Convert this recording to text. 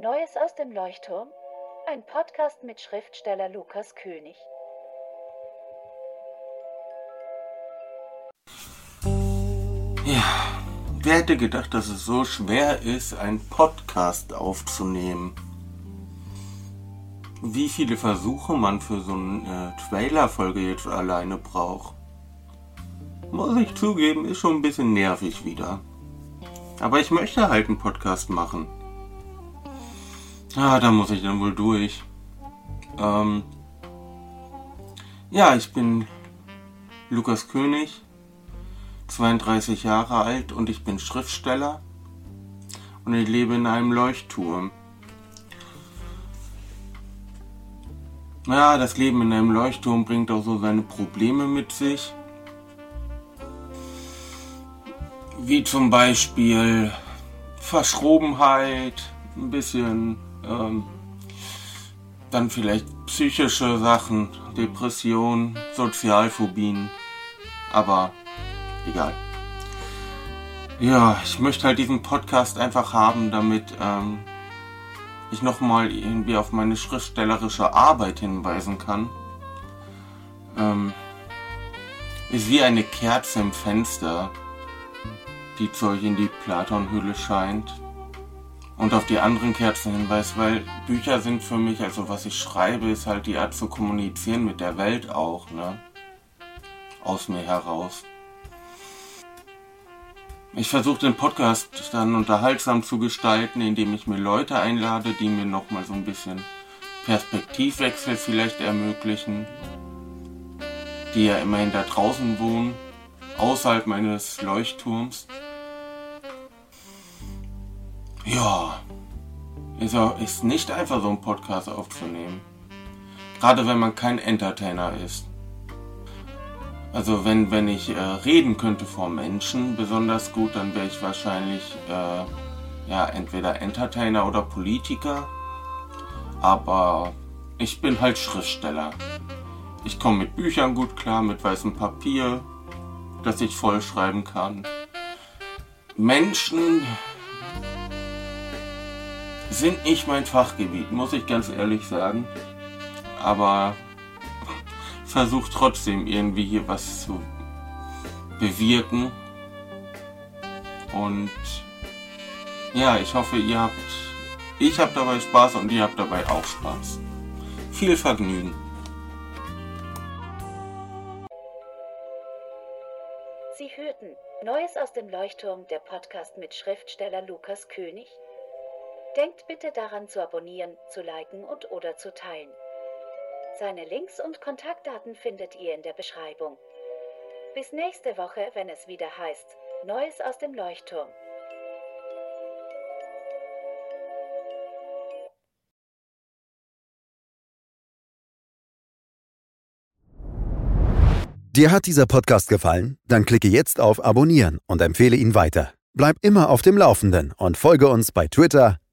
Neues aus dem Leuchtturm? Ein Podcast mit Schriftsteller Lukas König. Ja, wer hätte gedacht, dass es so schwer ist, einen Podcast aufzunehmen? Wie viele Versuche man für so eine Trailer-Folge jetzt alleine braucht? Muss ich zugeben, ist schon ein bisschen nervig wieder. Aber ich möchte halt einen Podcast machen. Ah, da muss ich dann wohl durch. Ähm ja, ich bin Lukas König, 32 Jahre alt und ich bin Schriftsteller und ich lebe in einem Leuchtturm. Ja, das Leben in einem Leuchtturm bringt auch so seine Probleme mit sich. Wie zum Beispiel Verschrobenheit, ein bisschen, ähm, dann vielleicht psychische Sachen, Depression, Sozialphobien, aber egal. Ja, ich möchte halt diesen Podcast einfach haben, damit ähm, ich nochmal irgendwie auf meine schriftstellerische Arbeit hinweisen kann. Ähm, ist wie eine Kerze im Fenster die zu euch in die Platonhöhle scheint. Und auf die anderen Kerzen hinweist, weil Bücher sind für mich, also was ich schreibe, ist halt die Art zu kommunizieren mit der Welt auch, ne? Aus mir heraus. Ich versuche den Podcast dann unterhaltsam zu gestalten, indem ich mir Leute einlade, die mir nochmal so ein bisschen Perspektivwechsel vielleicht ermöglichen, die ja immerhin da draußen wohnen, außerhalb meines Leuchtturms. Ja, ist, auch, ist nicht einfach so einen Podcast aufzunehmen. Gerade wenn man kein Entertainer ist. Also wenn, wenn ich äh, reden könnte vor Menschen besonders gut, dann wäre ich wahrscheinlich äh, ja, entweder Entertainer oder Politiker. Aber ich bin halt Schriftsteller. Ich komme mit Büchern gut klar, mit weißem Papier, das ich vollschreiben kann. Menschen sind nicht mein Fachgebiet, muss ich ganz ehrlich sagen. Aber versuche trotzdem irgendwie hier was zu bewirken. Und ja, ich hoffe, ihr habt, ich habe dabei Spaß und ihr habt dabei auch Spaß. Viel Vergnügen. Sie hörten Neues aus dem Leuchtturm, der Podcast mit Schriftsteller Lukas König. Denkt bitte daran zu abonnieren, zu liken und oder zu teilen. Seine Links und Kontaktdaten findet ihr in der Beschreibung. Bis nächste Woche, wenn es wieder heißt Neues aus dem Leuchtturm. Dir hat dieser Podcast gefallen? Dann klicke jetzt auf Abonnieren und empfehle ihn weiter. Bleib immer auf dem Laufenden und folge uns bei Twitter,